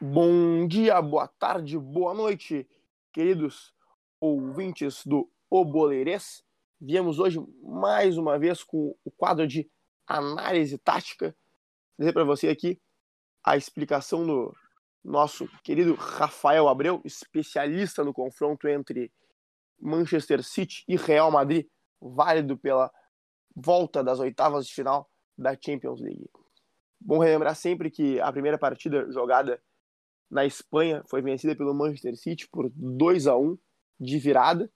Bom dia, boa tarde, boa noite, queridos ouvintes do O Boleirês. Viemos hoje mais uma vez com o quadro de análise tática. Vou dizer para você aqui a explicação do nosso querido Rafael Abreu, especialista no confronto entre Manchester City e Real Madrid, válido pela volta das oitavas de final da Champions League. Bom relembrar sempre que a primeira partida jogada na Espanha foi vencida pelo Manchester City por 2 a 1 de virada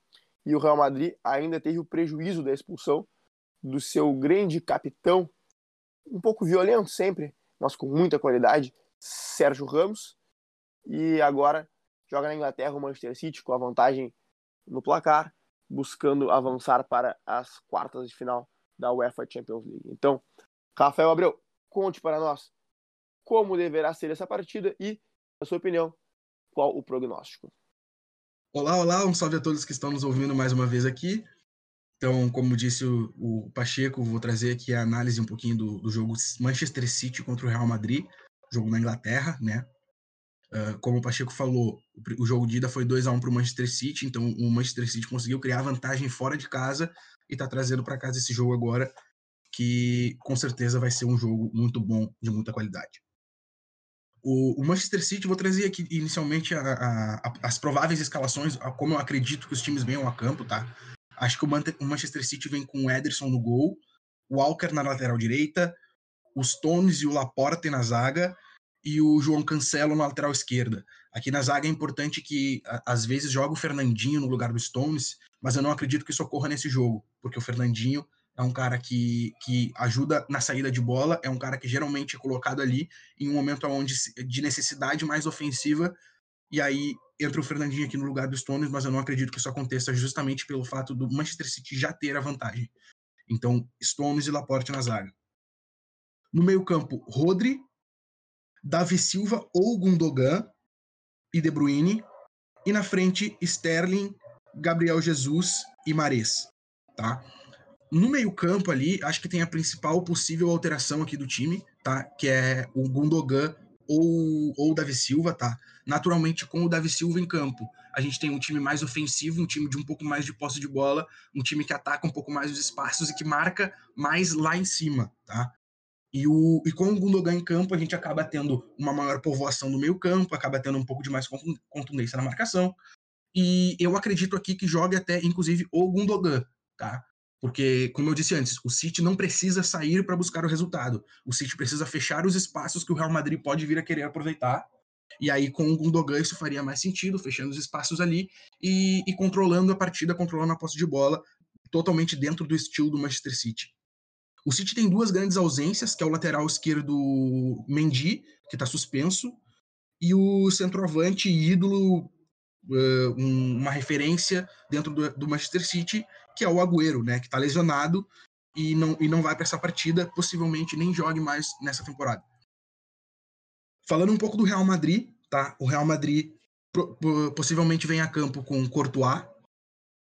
e o Real Madrid ainda teve o prejuízo da expulsão do seu grande capitão, um pouco violento sempre, mas com muita qualidade, Sérgio Ramos. E agora joga na Inglaterra o Manchester City com a vantagem no placar, buscando avançar para as quartas de final da UEFA Champions League. Então, Rafael Abreu, conte para nós como deverá ser essa partida e a sua opinião, qual o prognóstico? Olá, olá, um salve a todos que estão nos ouvindo mais uma vez aqui. Então, como disse o, o Pacheco, vou trazer aqui a análise um pouquinho do, do, jogo Manchester City contra o Real Madrid, jogo na Inglaterra, né? Como o Pacheco falou, o, o jogo de ida foi 2 a 1 para o Manchester City, então o Manchester City conseguiu criar vantagem fora de casa e está trazendo para casa esse jogo agora, que com certeza vai ser um jogo muito bom, de muita qualidade. O, o, Manchester City, vou trazer aqui inicialmente a, a, a, as prováveis escalações, como eu acredito que os times venham a campo, tá? Acho que o, o Manchester City vem com o Ederson no gol, o Walker na lateral direita, os Stones e o Laporte na zaga e o João Cancelo na lateral esquerda. Aqui na zaga é importante que às vezes joga o Fernandinho no lugar do Stones, mas eu não acredito que isso ocorra nesse jogo, porque o Fernandinho é um cara que, que ajuda na saída de bola, é um cara que geralmente é colocado ali em um momento onde, de necessidade mais ofensiva, e aí entra o Fernandinho aqui no lugar do Stones, mas eu não acredito que isso aconteça justamente pelo fato do Manchester City já ter a vantagem. Então, Stones e Laporte na zaga. No meio-campo, Rodri, Davi Silva ou Gundogan e De Bruyne. E na frente, Sterling, Gabriel Jesus e Mares. Tá? No meio-campo ali, acho que tem a principal possível alteração aqui do time, tá? Que é o Gundogan ou, ou o Davi Silva, tá? Naturalmente, com o Davi Silva em campo, a gente tem um time mais ofensivo, um time de um pouco mais de posse de bola, um time que ataca um pouco mais os espaços e que marca mais lá em cima, tá? E, o, e com o Gundogan em campo, a gente acaba tendo uma maior povoação no meio campo, acaba tendo um pouco de mais contundência na marcação. E eu acredito aqui que jogue até, inclusive, o Gundogan, tá? Porque, como eu disse antes, o City não precisa sair para buscar o resultado. O City precisa fechar os espaços que o Real Madrid pode vir a querer aproveitar. E aí, com o Gundogan, isso faria mais sentido, fechando os espaços ali e, e controlando a partida, controlando a posse de bola, totalmente dentro do estilo do Manchester City. O City tem duas grandes ausências, que é o lateral esquerdo Mendy, que está suspenso, e o centroavante ídolo uh, um, uma referência dentro do, do, Manchester City, que é o Agüero, né, que está lesionado e não, e não vai para essa partida, possivelmente nem jogue mais nessa temporada. Falando um pouco do Real Madrid, tá? O Real Madrid pro, possivelmente vem a campo com Courtois,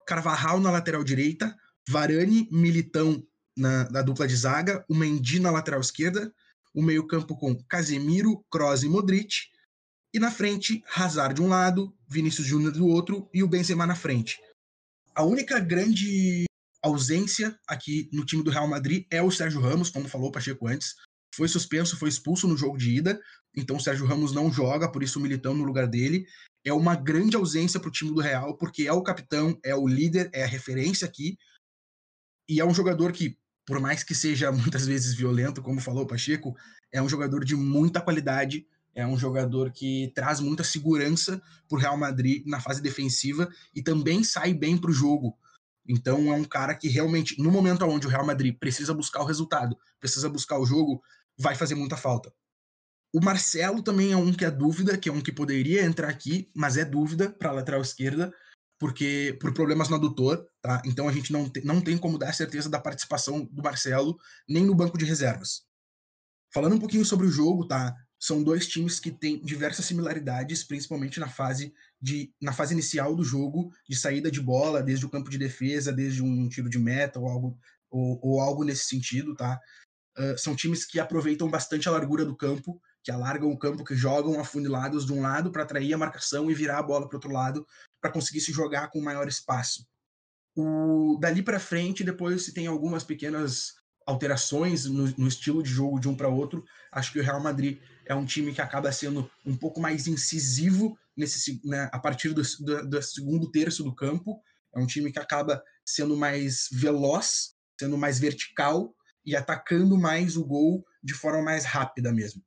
Carvajal na lateral direita, Varane, Militão na, na dupla de zaga, o Mendy na lateral esquerda, o meio-campo com Casemiro, Kroos e Modric, e na frente, Hazard de um lado, Vinícius Júnior do outro e o Benzema na frente. A única grande ausência aqui no time do Real Madrid é o Sérgio Ramos, como falou o Pacheco antes. Foi suspenso, foi expulso no jogo de ida, então o Sérgio Ramos não joga, por isso o Militão no lugar dele. É uma grande ausência para o time do Real, porque é o capitão, é o líder, é a referência aqui. E é um jogador que, por mais que seja muitas vezes violento, como falou o Pacheco, é um jogador de muita qualidade é um jogador que traz muita segurança para o Real Madrid na fase defensiva e também sai bem para o jogo. Então é um cara que realmente, no momento onde o Real Madrid precisa buscar o resultado, precisa buscar o jogo, vai fazer muita falta. O Marcelo também é um que é dúvida, que é um que poderia entrar aqui, mas é dúvida para a lateral esquerda, porque por problemas no adutor, tá? Então a gente não, te, não tem como dar certeza da participação do Marcelo nem no banco de reservas. Falando um pouquinho sobre o jogo, tá? são dois times que têm diversas similaridades, principalmente na fase de na fase inicial do jogo, de saída de bola, desde o campo de defesa, desde um tiro de meta ou algo ou, ou algo nesse sentido, tá? Uh, são times que aproveitam bastante a largura do campo, que alargam o campo, que jogam afunilados de um lado para atrair a marcação e virar a bola para outro lado para conseguir se jogar com maior espaço. O, dali para frente, depois se tem algumas pequenas alterações no, no estilo de jogo de um para outro. Acho que o Real Madrid é um time que acaba sendo um pouco mais incisivo nesse, né, a partir do, do, do segundo terço do campo. É um time que acaba sendo mais veloz, sendo mais vertical e atacando mais o gol de forma mais rápida mesmo.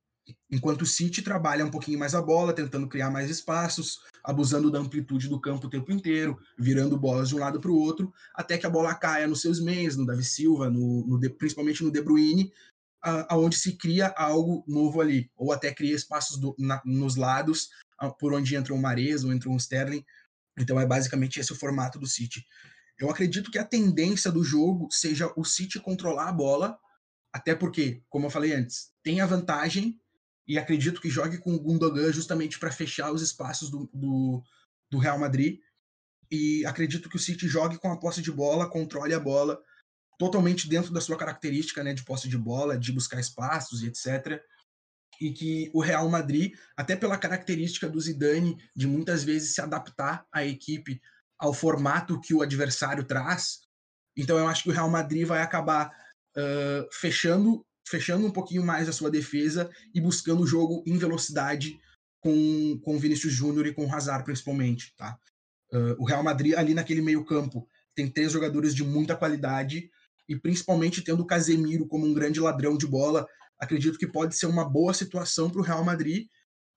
Enquanto o City trabalha um pouquinho mais a bola, tentando criar mais espaços, abusando da amplitude do campo o tempo inteiro, virando bolas de um lado para o outro, até que a bola caia nos seus meios, no Davi Silva, no, no principalmente no De Bruyne, aonde se cria algo novo ali, ou até cria espaços do, na, nos lados, por onde entra um Mares ou entra um Sterling. Então é basicamente esse o formato do City. Eu acredito que a tendência do jogo seja o City controlar a bola, até porque, como eu falei antes, tem a vantagem e acredito que jogue com o Gundogan justamente para fechar os espaços do, do, do, Real Madrid. E acredito que o City jogue com a posse de bola, controle a bola, totalmente dentro da sua característica né, de posse de bola, de buscar espaços e etc. E que o Real Madrid, até pela característica do Zidane de muitas vezes se adaptar à equipe, ao formato que o adversário traz, então eu acho que o Real Madrid vai acabar uh, fechando fechando um pouquinho mais a sua defesa e buscando o jogo em velocidade com, com Vinícius Júnior e com o Hazard, principalmente. Tá? Uh, o Real Madrid, ali naquele meio campo, tem três jogadores de muita qualidade e principalmente tendo o Casemiro como um grande ladrão de bola, acredito que pode ser uma boa situação para o Real Madrid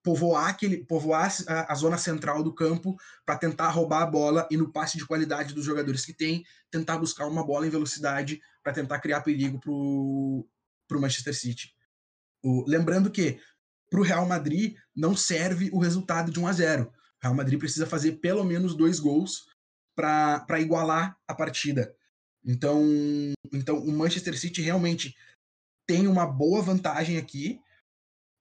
povoar, aquele, povoar a, a zona central do campo para tentar roubar a bola e no passe de qualidade dos jogadores que tem, tentar buscar uma bola em velocidade para tentar criar perigo para o Manchester City. O, lembrando que para o Real Madrid não serve o resultado de 1 a 0. O Real Madrid precisa fazer pelo menos dois gols para igualar a partida. Então, então o Manchester City realmente tem uma boa vantagem aqui,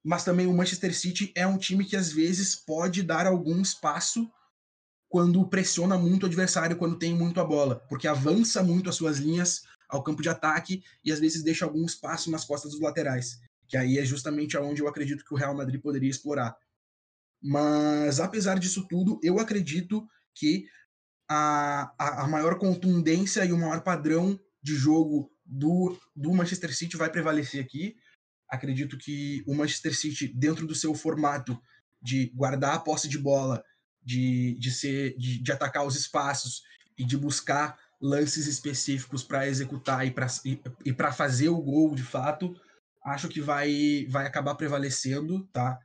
mas também o Manchester City é um time que às vezes pode dar algum espaço quando pressiona muito o adversário, quando tem muito a bola, porque avança muito as suas linhas, ao campo de ataque e às vezes deixa algum espaço nas costas dos laterais, que aí é justamente aonde eu acredito que o Real Madrid poderia explorar. Mas apesar disso tudo, eu acredito que a, a, a maior contundência e o maior padrão de jogo do, do Manchester City vai prevalecer aqui. Acredito que o Manchester City, dentro do seu formato de guardar a posse de bola, de, de, ser, de, de atacar os espaços e de buscar lances específicos para executar e para e, para fazer o gol de fato, acho que vai vai acabar prevalecendo, tá?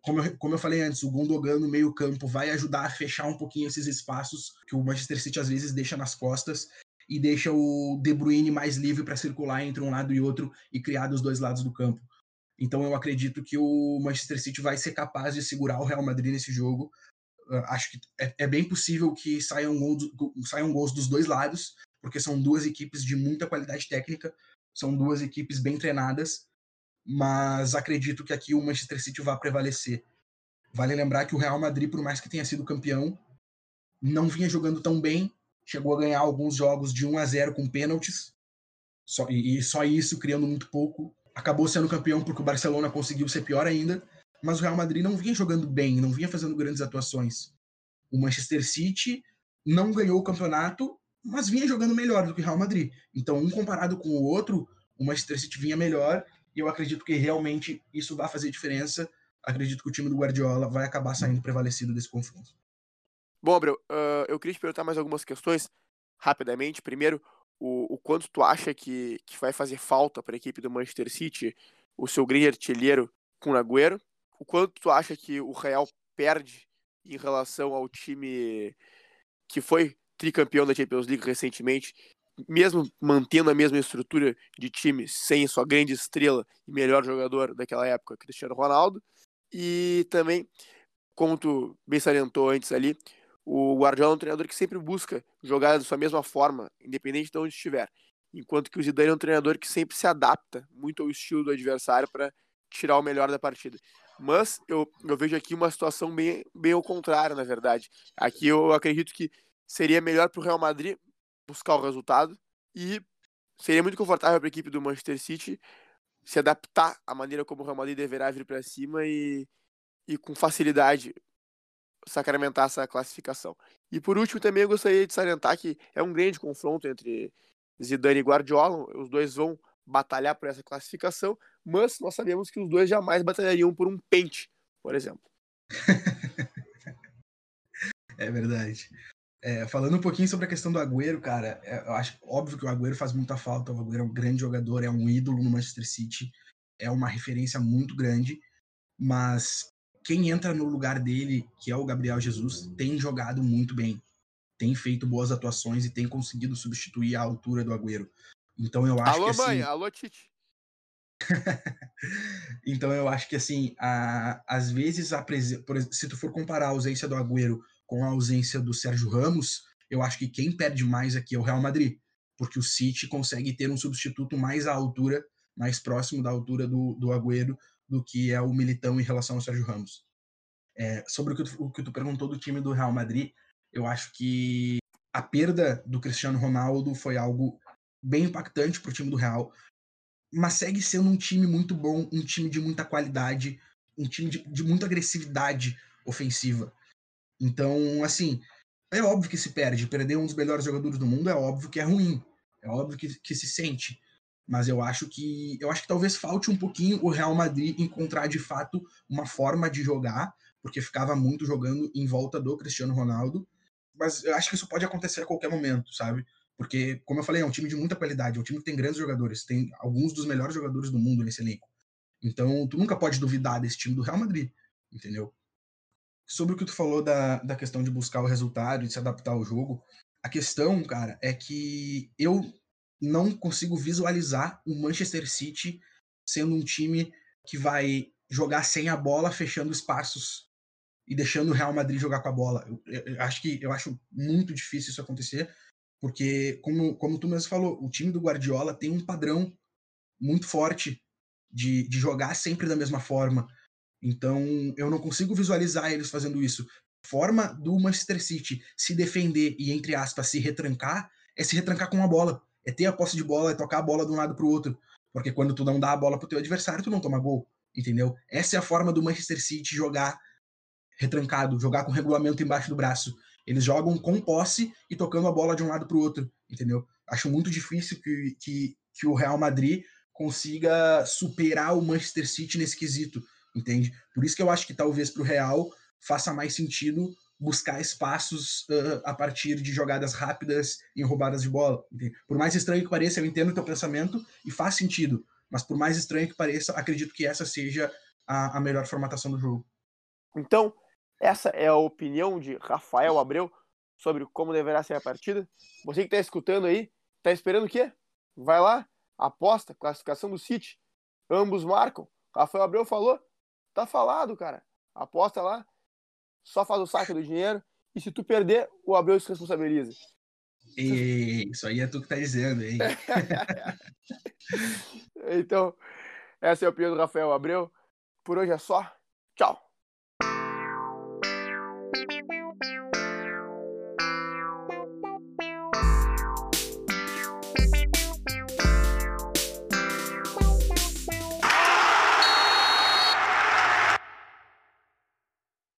Como eu, como eu falei antes, o Gundogan no meio campo vai ajudar a fechar um pouquinho esses espaços que o Manchester City às vezes deixa nas costas e deixa o De Bruyne mais livre para circular entre um lado e outro e criar dos dois lados do campo. Então eu acredito que o Manchester City vai ser capaz de segurar o Real Madrid nesse jogo, acho que é, é, bem possível que saiam gols, saiam gols dos dois lados, porque são duas equipes de muita qualidade técnica, são duas equipes bem treinadas, mas acredito que aqui o Manchester City vai prevalecer. Vale lembrar que o Real Madrid, por mais que tenha sido campeão, não vinha jogando tão bem, chegou a ganhar alguns jogos de 1 a 0 com pênaltis, só, e, e só isso, criando muito pouco. Acabou sendo campeão porque o Barcelona conseguiu ser pior ainda, mas o Real Madrid não vinha jogando bem, não vinha fazendo grandes atuações. O Manchester City não ganhou o campeonato, mas vinha jogando melhor do que o Real Madrid. Então, um comparado com o outro, o Manchester City vinha melhor e eu acredito que realmente isso vai fazer diferença. Acredito que o time do Guardiola vai acabar saindo prevalecido desse confronto. Bom, Abreu, uh, eu queria te perguntar mais algumas questões rapidamente. Primeiro, o, o quanto tu acha que, que vai fazer falta para a equipe do Manchester City o seu grande artilheiro com o Agüero? O quanto tu acha que o Real perde em relação ao time que foi tricampeão da Champions League recentemente, mesmo mantendo a mesma estrutura de time, sem sua grande estrela e melhor jogador daquela época, Cristiano Ronaldo, e também, como tu bem salientou antes ali, o Guardiola é um treinador que sempre busca jogar da sua mesma forma, independente de onde estiver, enquanto que o Zidane é um treinador que sempre se adapta muito ao estilo do adversário para tirar o melhor da partida. Mas eu, eu vejo aqui uma situação bem, bem ao contrário, na verdade. Aqui eu acredito que seria melhor para o Real Madrid buscar o resultado e seria muito confortável para a equipe do Manchester City se adaptar à maneira como o Real Madrid deverá vir para cima e, e com facilidade sacramentar essa classificação. E por último, também eu gostaria de salientar que é um grande confronto entre Zidane e Guardiola. Os dois vão batalhar por essa classificação, mas nós sabemos que os dois jamais batalhariam por um pente, por exemplo. é verdade. É, falando um pouquinho sobre a questão do Agüero, cara, é, eu acho óbvio que o Agüero faz muita falta. O Agüero é um grande jogador, é um ídolo no Manchester City, é uma referência muito grande, mas quem entra no lugar dele, que é o Gabriel Jesus, tem jogado muito bem, tem feito boas atuações e tem conseguido substituir a altura do Agüero. Então eu acho alô, que assim... mãe, alô Tite. então eu acho que assim, a, às vezes a presen... se tu for comparar a ausência do Agüero com a ausência do Sérgio Ramos, eu acho que quem perde mais aqui é o Real Madrid, porque o City consegue ter um substituto mais à altura, mais próximo da altura do, do Agüero, do que é o Militão em relação ao Sérgio Ramos. É, sobre o que, tu, o que tu perguntou do time do Real Madrid, eu acho que a perda do Cristiano Ronaldo foi algo bem impactante para o time do Real, mas segue sendo um time muito bom, um time de muita qualidade, um time de, de muita agressividade ofensiva. Então, assim, é óbvio que se perde. Perder um dos melhores jogadores do mundo é óbvio que é ruim. É óbvio que, que se sente. Mas eu acho que eu acho que talvez falte um pouquinho o Real Madrid encontrar de fato uma forma de jogar, porque ficava muito jogando em volta do Cristiano Ronaldo. Mas eu acho que isso pode acontecer a qualquer momento, sabe? Porque, como eu falei, é um time de muita qualidade, é um time que tem grandes jogadores, tem alguns dos melhores jogadores do mundo nesse elenco. Então, tu nunca pode duvidar desse time do Real Madrid, entendeu? Sobre o que tu falou da, da questão de buscar o resultado e se adaptar ao jogo, a questão, cara, é que eu não consigo visualizar o Manchester City sendo um time que vai jogar sem a bola, fechando espaços e deixando o Real Madrid jogar com a bola. Eu, eu, eu, acho que eu acho muito difícil isso acontecer, porque como, como tu mesmo falou, o time do Guardiola tem um padrão muito forte de, de jogar sempre da mesma forma. Então, eu não consigo visualizar eles fazendo isso. Forma do Manchester City se defender e, entre aspas, se retrancar é se retrancar com a bola. É ter a posse de bola, é tocar a bola de um lado para o outro. Porque quando tu não dá a bola pro teu adversário, tu não toma gol. Entendeu? Essa é a forma do Manchester City jogar retrancado, jogar com regulamento embaixo do braço. Eles jogam com posse e tocando a bola de um lado para o outro, entendeu? Acho muito difícil que, que, que o Real Madrid consiga superar o Manchester City nesse quesito entende? Por isso que eu acho que talvez para o Real faça mais sentido buscar espaços uh, a partir de jogadas rápidas em roubadas de bola. Entende? Por mais estranho que pareça, eu entendo o teu pensamento e faz sentido, mas por mais estranho que pareça, acredito que essa seja a, a melhor formatação do jogo. Então, essa é a opinião de Rafael Abreu sobre como deverá ser a partida. Você que está escutando aí, está esperando o quê? Vai lá, aposta, classificação do City. Ambos marcam. Rafael Abreu falou, Tá falado, cara. Aposta lá, só faz o saque do dinheiro e se tu perder, o Abreu se responsabiliza. E, isso aí é tu que tá dizendo, hein? então, essa é a opinião do Rafael Abreu. Por hoje é só. Tchau.